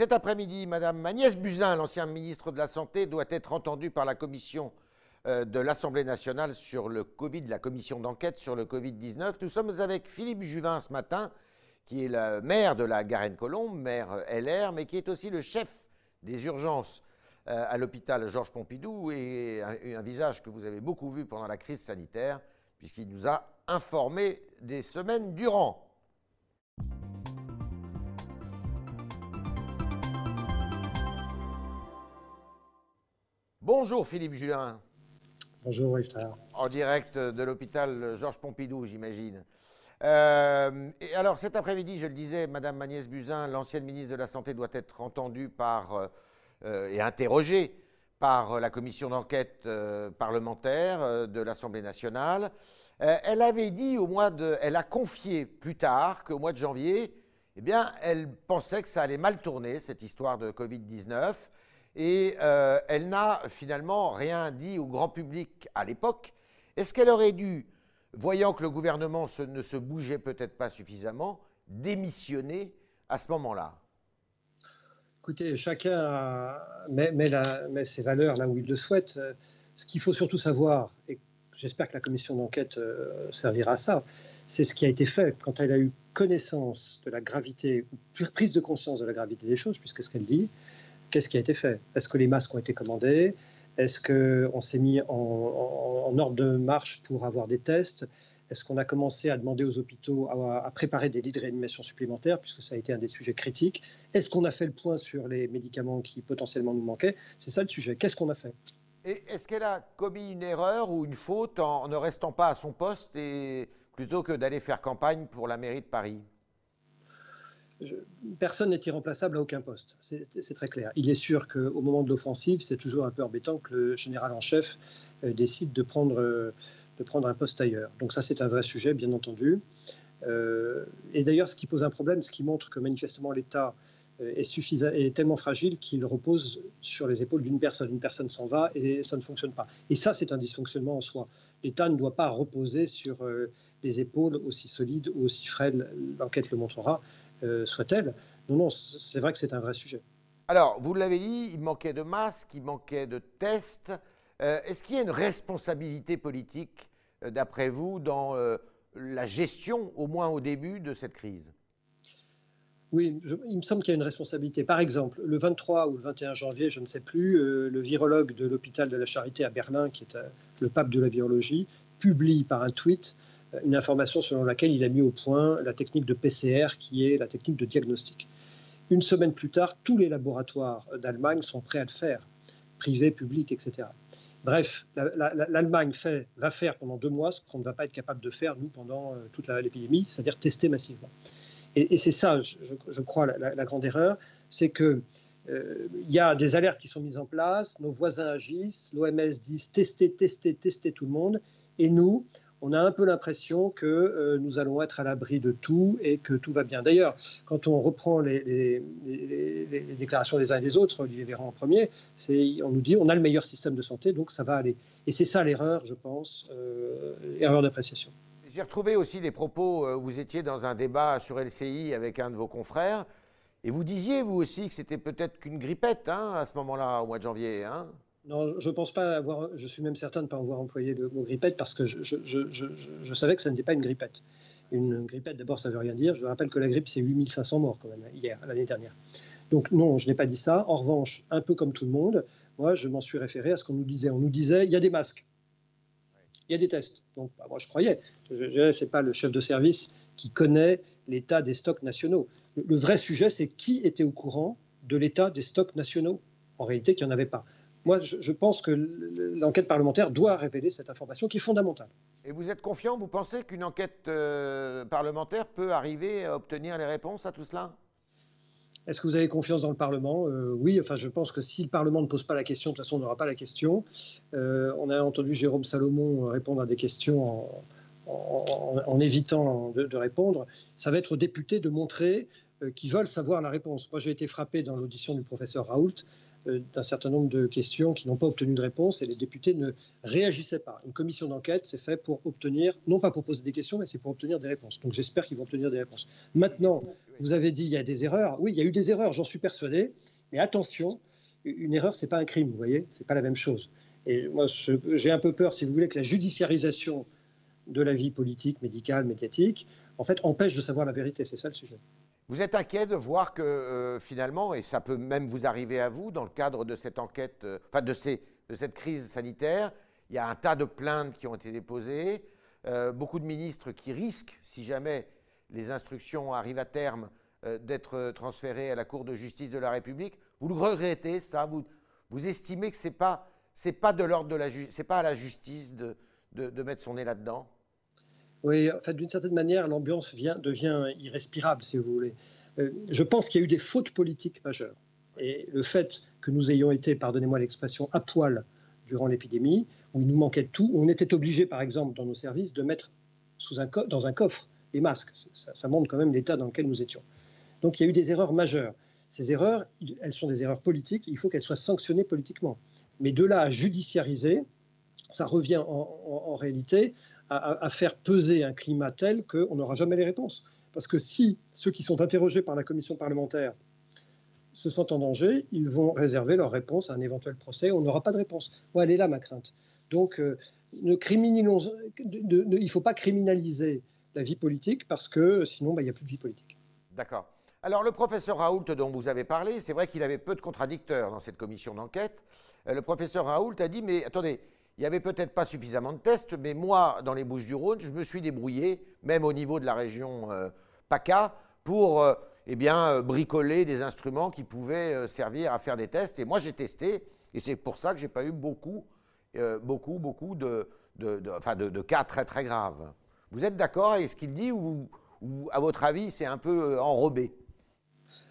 Cet après-midi, Madame Agnès Buzyn, l'ancien ministre de la Santé, doit être entendue par la commission euh, de l'Assemblée nationale sur le Covid, la commission d'enquête sur le Covid-19. Nous sommes avec Philippe Juvin ce matin, qui est le maire de la Garenne-Colombe, maire LR, mais qui est aussi le chef des urgences euh, à l'hôpital Georges Pompidou et un, visage que vous avez beaucoup vu pendant la crise sanitaire, puisqu'il nous a informé des semaines durant. Bonjour Philippe Julin. Bonjour Yves En direct de l'hôpital Georges Pompidou, j'imagine. Euh, et alors cet après-midi, je le disais, Madame Agnès Buzyn, l'ancienne ministre de la Santé, doit être entendue par euh, et interrogée par la commission d'enquête euh, parlementaire de l'Assemblée nationale. elle avait dit au mois de, elle a confié plus tard qu'au mois de janvier, eh bien, elle pensait que ça allait mal tourner cette histoire de Covid-19 et elle n'a finalement rien dit au grand public à l'époque. Est-ce qu'elle aurait dû, voyant que le gouvernement ne se bougeait peut-être pas suffisamment, démissionner à ce moment-là? Écoutez, chacun met, ses valeurs là où il le souhaite. Ce qu'il faut surtout savoir, et j'espère que la commission d'enquête euh, servira à ça, c'est ce qui a été fait quand elle a eu connaissance de la gravité, ou prise de conscience de la gravité des choses, puisque ce qu'elle dit, qu'est-ce qui a été fait? Est-ce que les masques ont été commandés? Est-ce qu'on s'est mis en, ordre de marche pour avoir des tests? Est-ce qu'on a commencé à demander aux hôpitaux à, préparer des lits de réanimation supplémentaires, puisque ça a été un des sujets critiques? Est-ce qu'on a fait le point sur les médicaments qui potentiellement nous manquaient? C'est ça le sujet. Qu'est-ce qu'on a fait? Est-ce qu'elle a commis une erreur ou une faute en ne restant pas à son poste et plutôt que d'aller faire campagne pour la mairie de Paris? Personne n'est irremplaçable à aucun poste, c'est très clair. Il est sûr qu'au moment de l'offensive, c'est toujours un peu embêtant que le général en chef euh, décide de prendre euh, de prendre un poste ailleurs. Donc ça, c'est un vrai sujet, bien entendu. Euh, et d'ailleurs, ce qui pose un problème, ce qui montre que manifestement l'État est tellement fragile qu'il repose sur les épaules d'une personne. Une personne s'en va et ça ne fonctionne pas. Et ça, c'est un dysfonctionnement en soi. L'État ne doit pas reposer sur euh, les épaules aussi solides ou aussi frêles, l'enquête le montrera, soit-elle. Non, non, c'est vrai que c'est un vrai sujet. Alors, vous l'avez dit, il manquait de masques, il manquait de tests. Est-ce qu'il y a une responsabilité politique euh, d'après vous, dans euh, la gestion, au moins au début, de cette crise? Oui, il me semble qu'il y a une responsabilité. Par exemple, le 23 ou le 21 janvier, je ne sais plus, euh, le virologue de l'hôpital de la Charité à Berlin, qui est le pape de la virologie, publie par un tweet une information selon laquelle il a mis au point la technique de PCR, qui est la technique de diagnostic. Une semaine plus tard, tous les laboratoires d'Allemagne sont prêts à le faire, privés, publics, etc. Bref, l'Allemagne va faire pendant deux mois ce qu'on ne va pas être capable de faire, nous, pendant euh, toute l'épidémie, c'est-à-dire tester massivement. Et, c'est ça, je, crois, la, grande erreur, c'est qu'il euh, y a des alertes qui sont mises en place, nos voisins agissent, l'OMS dit tester, tester, tester tout le monde, et nous, on a un peu l'impression que euh, nous allons être à l'abri de tout et que tout va bien. D'ailleurs, quand on reprend les, déclarations des uns et des autres, Olivier Véran en premier, on nous dit on a le meilleur système de santé, donc ça va aller. Et c'est ça l'erreur, je pense, euh, erreur d'appréciation. J'ai retrouvé aussi des propos, euh, vous étiez dans un débat sur LCI avec un de vos confrères, et vous disiez, vous aussi, que c'était peut-être qu'une grippette hein, à ce moment-là, au mois de janvier. Hein non, je ne pense pas avoir. Je suis même certain de ne pas avoir employé le mot grippette parce que je, savais que ça n'était pas une grippette. Une grippette, d'abord, ça ne veut rien dire. Je rappelle que la grippe, c'est 8500 morts quand même, hier, l'année dernière. Donc, non, je n'ai pas dit ça. En revanche, un peu comme tout le monde, moi, je m'en suis référé à ce qu'on nous disait. On nous disait il y a des masques, il y a des tests. Donc, bah, moi, je croyais. Ce n'est pas le chef de service qui connaît l'état des stocks nationaux. le vrai sujet, c'est qui était au courant de l'état des stocks nationaux? En réalité, qu'il n'y en avait pas moi, je, pense que l'enquête parlementaire doit révéler cette information qui est fondamentale. Et vous êtes confiant Vous pensez qu'une enquête euh, parlementaire peut arriver à obtenir les réponses à tout cela? Est-ce que vous avez confiance dans le Parlement? Euh, Oui, enfin, je pense que si le Parlement ne pose pas la question, de toute façon, on n'aura pas la question. Euh, on a entendu Jérôme Salomon répondre à des questions en, évitant de, répondre. Ça va être aux députés de montrer qui veulent savoir la réponse. Moi, j'ai été frappé dans l'audition du professeur Raoult euh, d'un certain nombre de questions qui n'ont pas obtenu de réponse et les députés ne réagissaient pas. Une commission d'enquête, c'est fait pour obtenir, non pas pour poser des questions, mais c'est pour obtenir des réponses. Donc j'espère qu'ils vont obtenir des réponses. Maintenant, vous avez dit il y a des erreurs. Oui, il y a eu des erreurs, j'en suis persuadé. Mais attention, une erreur, c'est pas un crime, vous voyez, c'est pas la même chose. Et moi, j'ai un peu peur, si vous voulez, que la judiciarisation de la vie politique, médicale, médiatique, en fait, empêche de savoir la vérité. C'est ça le sujet. Vous êtes inquiet de voir que euh, finalement, et ça peut même vous arriver à vous, dans le cadre de cette enquête, euh, enfin de, cette crise sanitaire, il y a un tas de plaintes qui ont été déposées, euh, beaucoup de ministres qui risquent, si jamais les instructions arrivent à terme, d'être transférés à la Cour de justice de la République. Vous le regrettez, ça? Vous, estimez que ce n'est pas, pas de l'ordre de la pas à la justice de, de mettre son nez là-dedans? Oui, en fait, d'une certaine manière, l'ambiance devient irrespirable, si vous voulez. Euh, je pense qu'il y a eu des fautes politiques majeures. Et le fait que nous ayons été, pardonnez-moi l'expression, à poil durant l'épidémie, où il nous manquait de tout, où on était obligé, par exemple, dans nos services, de mettre sous un dans un coffre les masques. Ça montre quand même l'état dans lequel nous étions. Donc il y a eu des erreurs majeures. Ces erreurs, elles sont des erreurs politiques, il faut qu'elles soient sanctionnées politiquement. Mais de là à judiciariser, ça revient en réalité à, faire peser un climat tel qu'on n'aura jamais les réponses. Parce que si ceux qui sont interrogés par la commission parlementaire se sentent en danger, ils vont réserver leur réponse à un éventuel procès. On n'aura pas de réponse. Moi, elle est là, ma crainte. Donc, euh, il ne faut pas criminaliser la vie politique parce que sinon, bah, il n'y a plus de vie politique. D'accord. Alors, le professeur Raoult dont vous avez parlé, c'est vrai qu'il avait peu de contradicteurs dans cette commission d'enquête. Euh, le professeur Raoult a dit, mais attendez, il n'y avait peut-être pas suffisamment de tests, mais moi, dans les Bouches-du-Rhône, je me suis débrouillé, même au niveau de la région euh, PACA, pour euh, eh bien, euh, bricoler des instruments qui pouvaient servir à faire des tests. Et moi, j'ai testé, et c'est pour ça que je n'ai pas eu beaucoup, beaucoup, beaucoup de, de, cas très, très graves. Vous êtes d'accord avec ce qu'il dit ou, à votre avis, c'est un peu enrobé?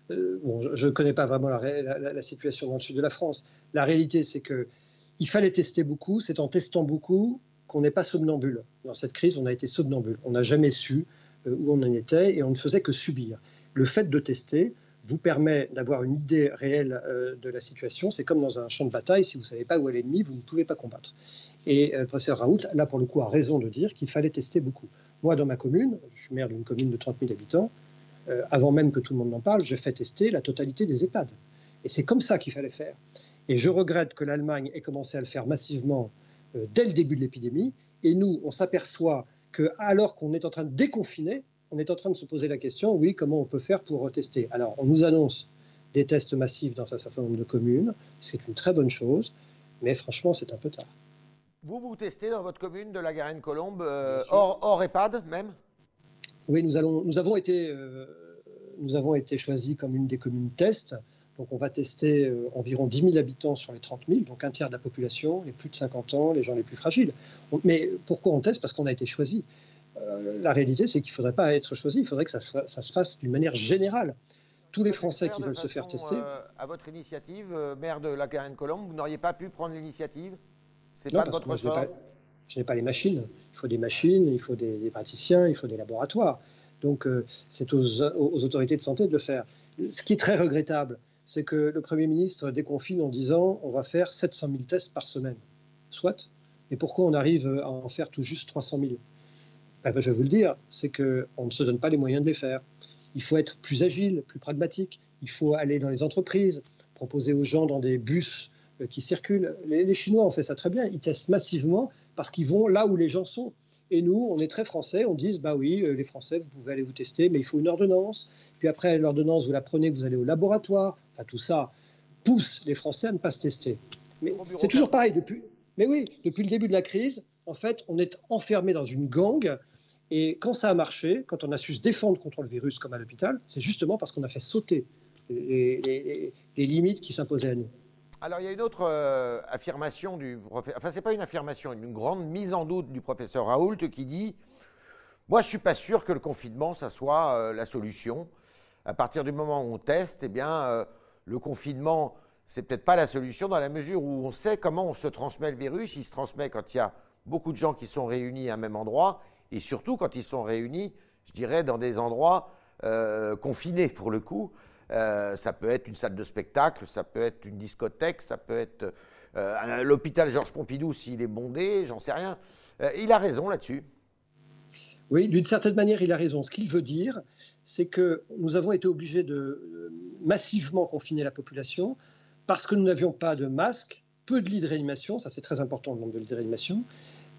Bon, je ne connais pas vraiment la, situation dans le sud de la France. La réalité, c'est que il fallait tester beaucoup. C'est en testant beaucoup qu'on n'est pas somnambule. Dans cette crise, on a été somnambule. On n'a jamais su euh, où on en était et on ne faisait que subir. Le fait de tester vous permet d'avoir une idée réelle euh, de la situation. C'est comme dans un champ de bataille, si vous ne savez pas où est l'ennemi, vous ne pouvez pas combattre. Et euh, le professeur Raoult, là pour le coup, a raison de dire qu'il fallait tester beaucoup. Moi, dans ma commune, je suis maire d'une commune de 30 000 habitants, avant même que tout le monde n'en parle, j'ai fait tester la totalité des EHPAD. Et c'est comme ça qu'il fallait faire. Et je regrette que l'Allemagne ait commencé à le faire massivement euh, dès le début de l'épidémie. Et nous, on s'aperçoit que alors qu'on est en train de déconfiner, on est en train de se poser la question, oui, comment on peut faire pour tester Alors, on nous annonce des tests massifs dans un certain nombre de communes, c'est une très bonne chose, mais franchement, c'est un peu tard. Vous, vous testez dans votre commune de la Garenne-Colombe, euh, hors, EHPAD même? Oui, nous, allons, nous, avons été, euh, nous avons été choisis comme une des communes test. Donc on va tester euh, environ 10 000 habitants sur les 30 000, donc un tiers de la population, les plus de 50 ans, les gens les plus fragiles. Mais pourquoi on teste? Parce qu'on a été choisi. Euh, la réalité, c'est qu'il ne faudrait pas être choisi, il faudrait que ça se, fasse d'une manière générale. Tous les Français qui veulent se faire tester. Euh, à votre initiative, maire de la Garenne-Colombe, vous n'auriez pas pu prendre l'initiative? C'est pas de votre sort? Je n'ai pas les machines. Il faut des machines, il faut des, praticiens, il faut des laboratoires. Donc c'est aux, aux autorités de santé de le faire. Ce qui est très regrettable, c'est que le Premier ministre déconfine en disant on va faire 700 000 tests par semaine. Soit. Mais pourquoi on arrive à en faire tout juste 300 000 ben, Je vais vous le dire, c'est qu'on ne se donne pas les moyens de les faire. Il faut être plus agile, plus pragmatique. Il faut aller dans les entreprises, proposer aux gens dans des bus euh, qui circulent. Les, les Chinois ont fait ça très bien. Ils testent massivement parce qu'ils vont là où les gens sont. Et nous, on est très français, on dit, bah oui, euh, les Français, vous pouvez aller vous tester, mais il faut une ordonnance. Puis après, l'ordonnance, vous la prenez, vous allez au laboratoire. Tout ça pousse les Français à ne pas se tester. Mais c'est toujours pareil. Depuis, mais oui, depuis le début de la crise, en fait, on est enfermé dans une gang. Et quand ça a marché, quand on a su se défendre contre le virus comme à l'hôpital, c'est justement parce qu'on a fait sauter les limites qui s'imposaient à nous. Alors, il y a une autre euh, affirmation du professeur, enfin, ce n'est pas une affirmation, une grande mise en doute du professeur Raoult qui dit Moi, je ne suis pas sûr que le confinement, ça soit euh, la solution. À partir du moment où on teste, eh bien, euh, le confinement, c'est peut-être pas la solution dans la mesure où on sait comment on se transmet le virus. Il se transmet quand il y a beaucoup de gens qui sont réunis à un même endroit et surtout quand ils sont réunis, je dirais, dans des endroits confinés pour le coup. ça peut être une salle de spectacle, ça peut être une discothèque, ça peut être l'hôpital Georges Pompidou s'il est bondé, j'en sais rien. il a raison là-dessus. Oui, d'une certaine manière, il a raison. Ce qu'il veut dire, c'est que nous avons été obligés de euh, massivement confiner la population parce que nous n'avions pas de masques, peu de lits de réanimation, ça c'est très important le nombre de lits de réanimation,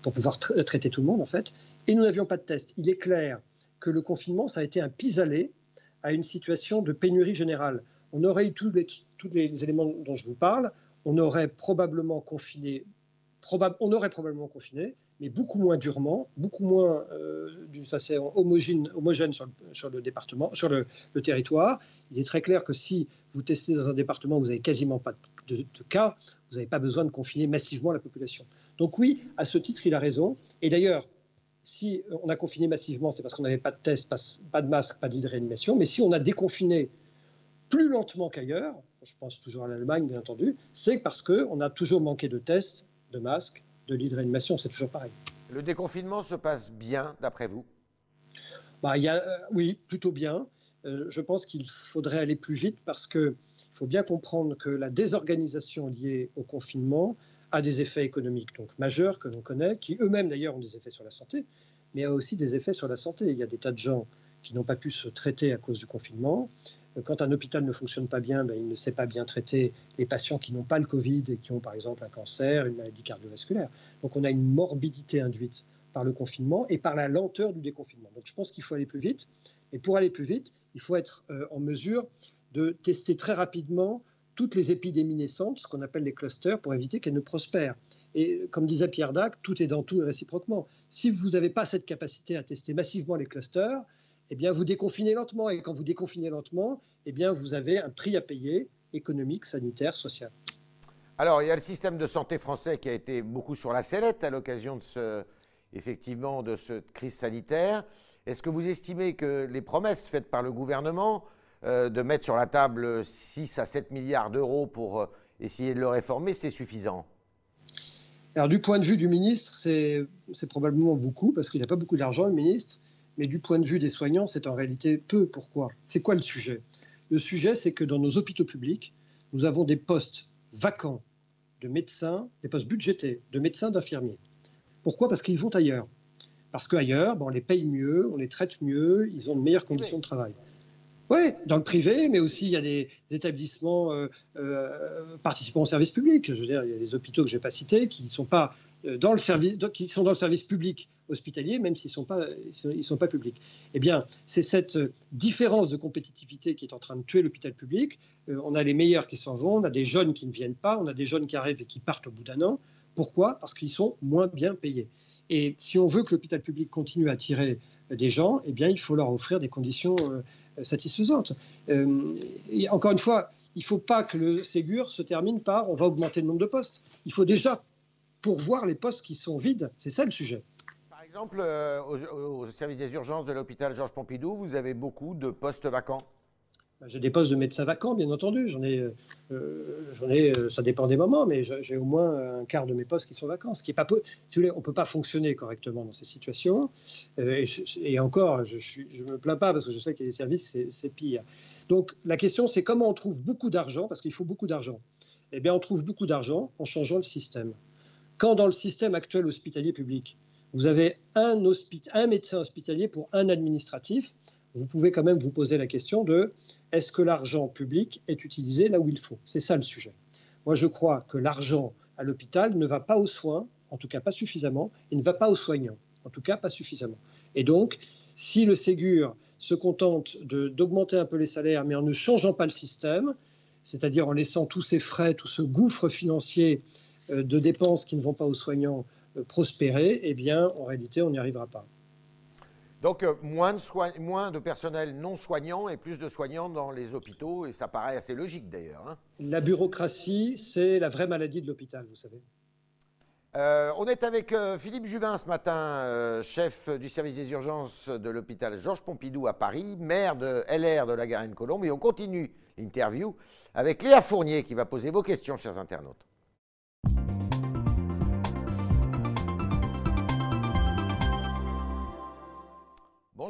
pour pouvoir traiter tout le monde en fait, et nous n'avions pas de tests. Il est clair que le confinement, ça a été un pis-aller à une situation de pénurie générale. On aurait eu tous les, tous les éléments dont je vous parle, on aurait probablement confiné, on aurait probablement confiné, mais beaucoup moins durement, beaucoup moins euh, d'une façon homogène, sur, le, département, sur le, territoire. Il est très clair que si vous testez dans un département où vous n'avez quasiment pas de, cas, vous n'avez pas besoin de confiner massivement la population. Donc oui, à ce titre, il a raison. Et d'ailleurs, si on a confiné massivement, c'est parce qu'on n'avait pas de tests, pas, de masques, pas de réanimation. Mais si on a déconfiné plus lentement qu'ailleurs, je pense toujours à l'Allemagne, bien entendu, c'est parce qu'on a toujours manqué de tests, de masques de l'hydréanimation, c'est toujours pareil. Le déconfinement se passe bien, d'après vous? Bah, y a, euh, Oui, plutôt bien. Euh, je pense qu'il faudrait aller plus vite parce qu'il faut bien comprendre que la désorganisation liée au confinement a des effets économiques donc majeurs que l'on connaît, qui eux-mêmes d'ailleurs ont des effets sur la santé, mais a aussi des effets sur la santé. Il y a des tas de gens qui n'ont pas pu se traiter à cause du confinement, quand un hôpital ne fonctionne pas bien, ben, il ne sait pas bien traiter les patients qui n'ont pas le Covid et qui ont par exemple un cancer, une maladie cardiovasculaire. Donc on a une morbidité induite par le confinement et par la lenteur du déconfinement. Donc je pense qu'il faut aller plus vite. Et pour aller plus vite, il faut être euh, en mesure de tester très rapidement toutes les épidémies naissantes, ce qu'on appelle les clusters, pour éviter qu'elles ne prospèrent. Et comme disait Pierre Dac, tout est dans tout et réciproquement. Si vous n'avez pas cette capacité à tester massivement les clusters, eh bien, vous déconfinez lentement. Et quand vous déconfinez lentement, eh bien, vous avez un prix à payer économique, sanitaire, social. Alors, il y a le système de santé français qui a été beaucoup sur la sellette à l'occasion de ce, effectivement, de cette crise sanitaire. Est-ce que vous estimez que les promesses faites par le gouvernement euh, de mettre sur la table 6 à 7 milliards d'euros pour euh, essayer de le réformer, c'est suffisant? Alors, du point de vue du ministre, c'est probablement beaucoup, parce qu'il n'a pas beaucoup d'argent, le ministre. Mais du point de vue des soignants, c'est en réalité peu. Pourquoi? C'est quoi le sujet? Le sujet, c'est que dans nos hôpitaux publics, nous avons des postes vacants de médecins, des postes budgétés de médecins, d'infirmiers. Pourquoi? Parce qu'ils vont ailleurs. Parce qu'ailleurs, bon, on les paye mieux, on les traite mieux, ils ont de meilleures conditions de travail. Oui, dans le privé, mais aussi il y a des établissements euh, euh, participant au service public. Je veux dire, il y a des hôpitaux que je n'ai pas cités qui sont pas service, qui sont dans le service public hospitalier, même s'ils ne sont, pas, publics. Eh bien, c'est cette différence de compétitivité qui est en train de tuer l'hôpital public. on a les meilleurs qui s'en vont, on a des jeunes qui ne viennent pas, on a des jeunes qui arrivent et qui partent au bout d'un an. Pourquoi? Parce qu'ils sont moins bien payés. Et si on veut que l'hôpital public continue à attirer des gens, eh bien, il faut leur offrir des conditions satisfaisante. Euh, et encore une fois, il ne faut pas que le Ségur se termine par on va augmenter le nombre de postes. Il faut déjà pourvoir les postes qui sont vides. C'est ça le sujet. Par exemple, euh, au service des urgences de l'hôpital Georges Pompidou, vous avez beaucoup de postes vacants bah, j'ai des postes de médecins vacants, bien entendu. J'en ai, euh, euh, ai ça dépend des moments, mais j'ai au moins un quart de mes postes qui sont vacants. Ce qui est pas, si vous voulez, on peut pas fonctionner correctement dans ces situations. et, encore, je, ne me plains pas parce que je sais qu'il y a des services, c'est pire. Donc la question, c'est comment on trouve beaucoup d'argent, parce qu'il faut beaucoup d'argent. Eh bien, on trouve beaucoup d'argent en changeant le système. Quand dans le système actuel hospitalier public, vous avez un, médecin hospitalier pour un administratif, vous pouvez quand même vous poser la question de est-ce que l'argent public est utilisé là où il faut? C'est ça le sujet. Moi, je crois que l'argent à l'hôpital ne va pas aux soins, en tout cas pas suffisamment, et ne va pas aux soignants, en tout cas pas suffisamment. Et donc, si le Ségur se contente d'augmenter un peu les salaires, mais en ne changeant pas le système, c'est-à-dire en laissant tous ces frais, tout ce gouffre financier de dépenses qui ne vont pas aux soignants euh, prospérer, eh bien, en réalité, on n'y arrivera pas. Donc, euh, moins, de moins, de personnel non soignant et plus de soignants dans les hôpitaux, et ça paraît assez logique d'ailleurs. Hein. La bureaucratie, c'est la vraie maladie de l'hôpital, vous savez. Euh, on est avec euh, Philippe Juvin ce matin, chef du service des urgences de l'hôpital Georges Pompidou à Paris, maire de LR de la Garenne-Colombe, et on continue l'interview avec Léa Fournier qui va poser vos questions, chers internautes.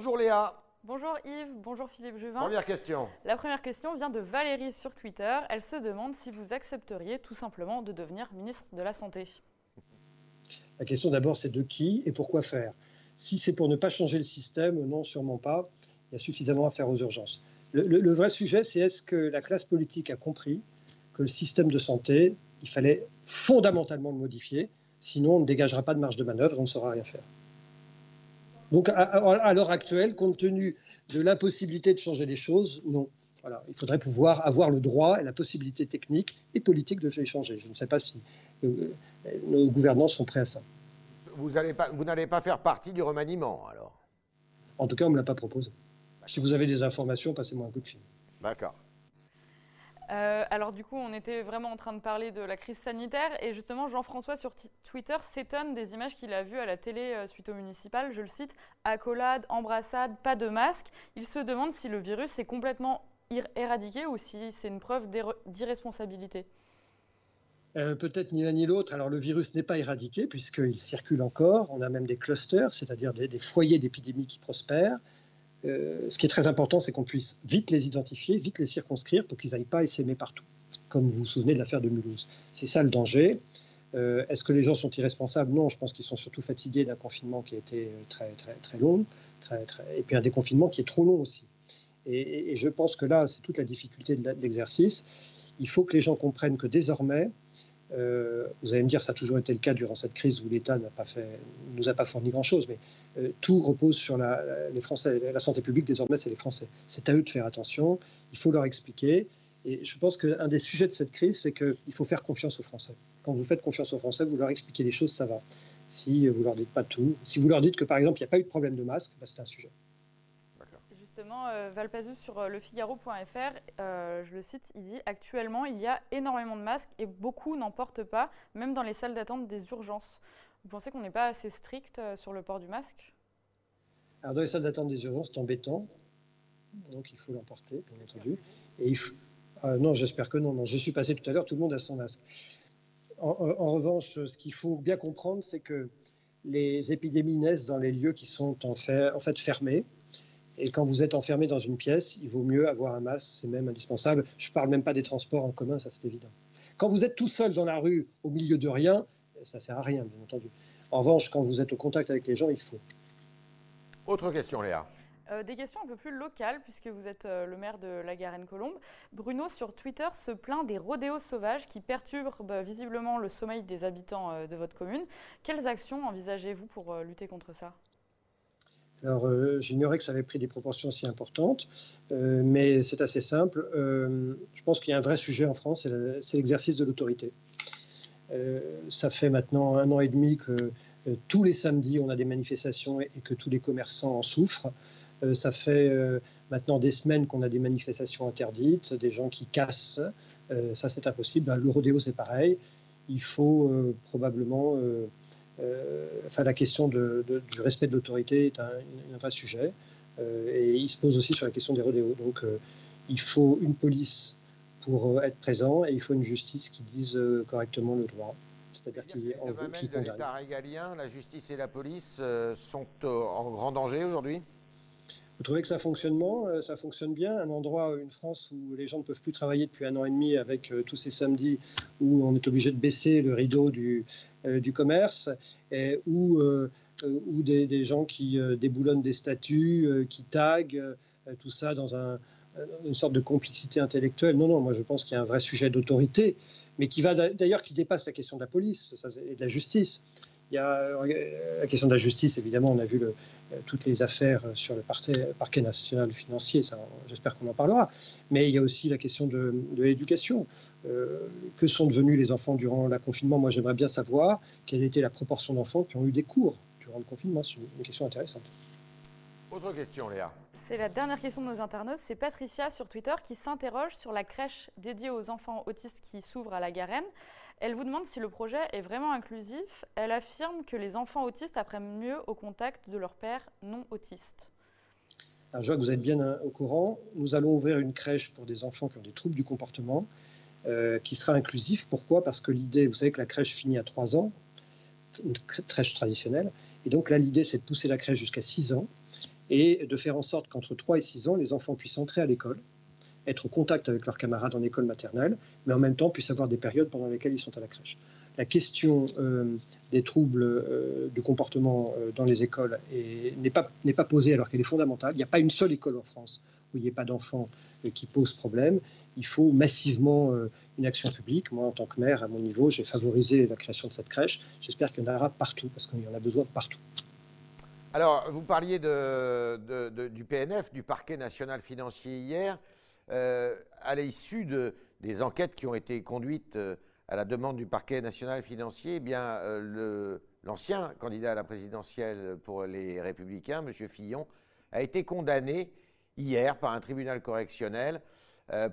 Bonjour Léa. Bonjour Yves, bonjour Philippe Juvin. Première question. La première question vient de Valérie sur Twitter. Elle se demande si vous accepteriez tout simplement de devenir ministre de la Santé. La question d'abord, c'est de qui et pourquoi faire? Si c'est pour ne pas changer le système, non, sûrement pas. Il y a suffisamment à faire aux urgences. Le, vrai sujet, c'est est-ce que la classe politique a compris que le système de santé, il fallait fondamentalement le modifier, sinon on ne dégagera pas de marge de manœuvre et on ne saura rien faire. Donc à, l'heure actuelle, compte tenu de l'impossibilité de changer les choses, non. Voilà, il faudrait pouvoir avoir le droit et la possibilité technique et politique de les changer. Je ne sais pas si euh, nos gouvernants sont prêts à ça. Vous n'allez pas, pas, faire partie du remaniement, alors? En tout cas, on ne me l'a pas proposé. Si vous avez des informations, passez-moi un coup de fil. D'accord. Euh, alors du coup, on était vraiment en train de parler de la crise sanitaire et justement, Jean-François sur Twitter s'étonne des images qu'il a vues à la télé euh, suite au municipal. Je le cite, accolade, embrassade, pas de masque. Il se demande si le virus est complètement éradiqué ou si c'est une preuve d'irresponsabilité. Euh, peut-être ni l'un ni l'autre. Alors le virus n'est pas éradiqué puisqu'il circule encore. On a même des clusters, c'est-à-dire des, foyers d'épidémie qui prospèrent. Euh, ce qui est très important, c'est qu'on puisse vite les identifier, vite les circonscrire pour qu'ils n'aillent pas s'aimer partout, comme vous vous souvenez de l'affaire de Mulhouse. C'est ça le danger. Euh, est-ce que les gens sont irresponsables? Non, je pense qu'ils sont surtout fatigués d'un confinement qui a été très, très, très long, très, très, et puis un déconfinement qui est trop long aussi. Et, et je pense que là, c'est toute la difficulté de l'exercice. Il faut que les gens comprennent que désormais, euh, vous allez me dire, ça a toujours été le cas durant cette crise où l'État n'a pas fait, nous a pas fourni grand-chose, mais euh, tout repose sur la, les Français. La santé publique, désormais, c'est les Français. C'est à eux de faire attention. Il faut leur expliquer. Et je pense qu'un des sujets de cette crise, c'est qu'il faut faire confiance aux Français. Quand vous faites confiance aux Français, vous leur expliquez les choses, ça va. Si vous leur dites pas tout, si vous leur dites que par exemple il n'y a pas eu de problème de masque, bah, c'est un sujet justement, euh, Valpazu sur euh, lefigaro.fr, euh, je le cite, il dit Actuellement, il y a énormément de masques et beaucoup n'en portent pas, même dans les salles d'attente des urgences. Vous pensez qu'on n'est pas assez strict sur le port du masque? Alors, dans les salles d'attente des urgences, c'est embêtant. Donc, il faut l'emporter, bien entendu. Et non, j'espère que non, non. Je suis passé tout à l'heure, tout le monde a son masque. En, revanche, ce qu'il faut bien comprendre, c'est que les épidémies naissent dans les lieux qui sont en fait fermés. Et quand vous êtes enfermé dans une pièce, il vaut mieux avoir un masque, c'est même indispensable. Je ne parle même pas des transports en commun, ça c'est évident. Quand vous êtes tout seul dans la rue, au milieu de rien, ça ne sert à rien, bien entendu. En revanche, quand vous êtes au contact avec les gens, il faut. Autre question, Léa. Euh, des questions un peu plus locales, puisque vous êtes euh, le maire de la Garenne-Colombe. Bruno, sur Twitter, se plaint des rodéos sauvages qui perturbent visiblement le sommeil des habitants euh, de votre commune. Quelles actions envisagez-vous pour lutter contre ça? Alors, euh, j'ignorais que ça avait pris des proportions si importantes, euh, mais c'est assez simple. Euh, je pense qu'il y a un vrai sujet en France, c'est l'exercice de l'autorité. ça fait maintenant un an et demi que tous les samedis, on a des manifestations et, que tous les commerçants en souffrent. ça fait maintenant des semaines qu'on a des manifestations interdites, des gens qui cassent. ça, c'est impossible. Le rodéo, c'est pareil. Il faut probablement enfin, la question du respect de l'autorité est un, vrai sujet. Euh, et il se pose aussi sur la question des rodéos. Donc, euh, il faut une police pour être présent et il faut une justice qui dise correctement le droit. C'est-à-dire qu'il en veut, qui de l'État régalien, la justice et la police sont en grand danger aujourd'hui? Vous trouvez que ça fonctionne, ça fonctionne bien Un endroit, une France où les gens ne peuvent plus travailler depuis un an et demi avec tous ces samedis où on est obligé de baisser le rideau du, euh, du commerce, et, ou, euh, ou des, gens qui euh, déboulonnent des statuts, qui taguent, tout ça dans un, une sorte de complicité intellectuelle. Non, non, moi je pense qu'il y a un vrai sujet d'autorité, mais qui va d'ailleurs qui dépasse la question de la police et de la justice. Il y a la question de la justice, évidemment, on a vu le, toutes les affaires sur le parquet, national financier, j'espère qu'on en parlera, mais il y a aussi la question de, de l'éducation. Euh, que sont devenus les enfants durant le confinement? Moi, j'aimerais bien savoir quelle était la proportion d'enfants qui ont eu des cours durant le confinement. C'est une question intéressante. Autre question, Léa. C'est la dernière question de nos internautes. C'est Patricia sur Twitter qui s'interroge sur la crèche dédiée aux enfants autistes qui s'ouvre à la Garenne. Elle vous demande si le projet est vraiment inclusif. Elle affirme que les enfants autistes apprennent mieux au contact de leurs pères non autistes. Alors, je vois que vous êtes bien euh, au courant. Nous allons ouvrir une crèche pour des enfants qui ont des troubles du comportement. Euh, qui sera inclusif. Pourquoi? Parce que l'idée, vous savez que la crèche finit à 3 ans, une crèche traditionnelle, et donc là l'idée c'est de pousser la crèche jusqu'à 6 ans. Et de faire en sorte qu'entre 3 et 6 ans, les enfants puissent entrer à l'école, être au contact avec leurs camarades en école maternelle, mais en même temps puissent avoir des périodes pendant lesquelles ils sont à la crèche. La question euh, des troubles euh, de comportement euh, dans les écoles n'est pas, pas posée alors qu'elle est fondamentale. Il n'y a pas une seule école en France où il n'y ait pas d'enfants qui posent problème. Il faut massivement une action publique. Moi, en tant que maire, à mon niveau, j'ai favorisé la création de cette crèche. J'espère qu'il y en aura partout, parce qu'il y en a besoin partout. Alors, vous parliez du PNF, du parquet national financier hier. Euh, à l'issue de, des enquêtes qui ont été conduites euh, à la demande du parquet national financier, eh bien, euh, l'ancien candidat à la présidentielle pour les Républicains, M. Fillon, a été condamné hier par un tribunal correctionnel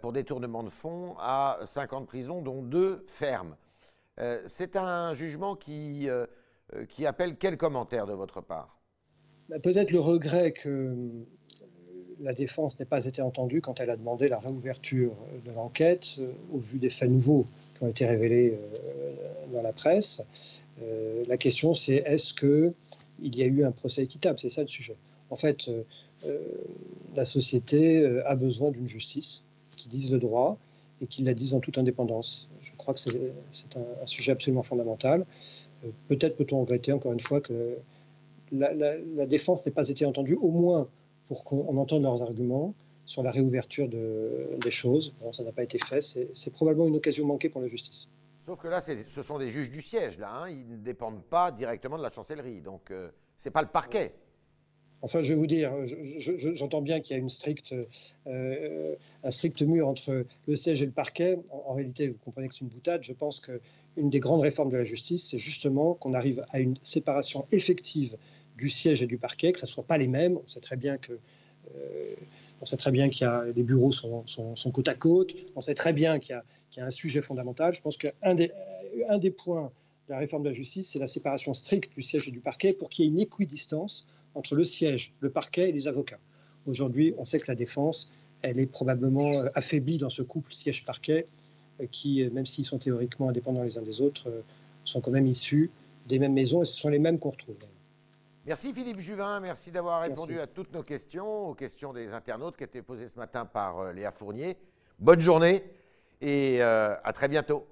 pour détournement de fonds à 5 ans de prison, dont deux fermes. C'est un jugement qui, qui appelle quel commentaire de votre part? Peut-être le regret que la défense n'ait pas été entendue quand elle a demandé la réouverture de l'enquête euh, au vu des faits nouveaux qui ont été révélés euh, dans la presse. Euh, la question, c'est est-ce qu'il y a eu un procès équitable? C'est ça le sujet. En fait, la société a besoin d'une justice qui dise le droit et qui la dise en toute indépendance. Je crois que c'est un, sujet absolument fondamental. Peut-être peut-on regretter encore une fois que la, la défense n'ait pas été entendue, au moins pour qu'on entende leurs arguments sur la réouverture de, des choses. Bon, ça n'a pas été fait. C'est probablement une occasion manquée pour la justice. Sauf que là, ce sont des juges du siège, là. Hein. Ils ne dépendent pas directement de la chancellerie. Donc, euh, ce n'est pas le parquet. Enfin, je vais vous dire, j'entends bien qu'il y a une stricte, euh, un strict mur entre le siège et le parquet. En, réalité, vous comprenez que c'est une boutade. Je pense qu'une des grandes réformes de la justice, c'est justement qu'on arrive à une séparation effective du siège et du parquet, que ce ne soit pas les mêmes. On sait très bien que euh, sait très bien qu'il y a les bureaux sont, côte à côte. On sait très bien qu'il y, a un sujet fondamental. Je pense qu'un des, des points de la réforme de la justice, c'est la séparation stricte du siège et du parquet pour qu'il y ait une équidistance entre le siège, le parquet et les avocats. Aujourd'hui, on sait que la défense, elle est probablement euh, affaiblie dans ce couple siège-parquet, euh, qui, même s'ils sont théoriquement indépendants les uns des autres, sont quand même issus des mêmes maisons et ce sont les mêmes qu'on retrouve. Merci Philippe Juvin, merci d'avoir répondu à toutes nos questions, aux questions des internautes qui étaient posées ce matin par euh, Léa Fournier. Bonne journée et euh, à très bientôt.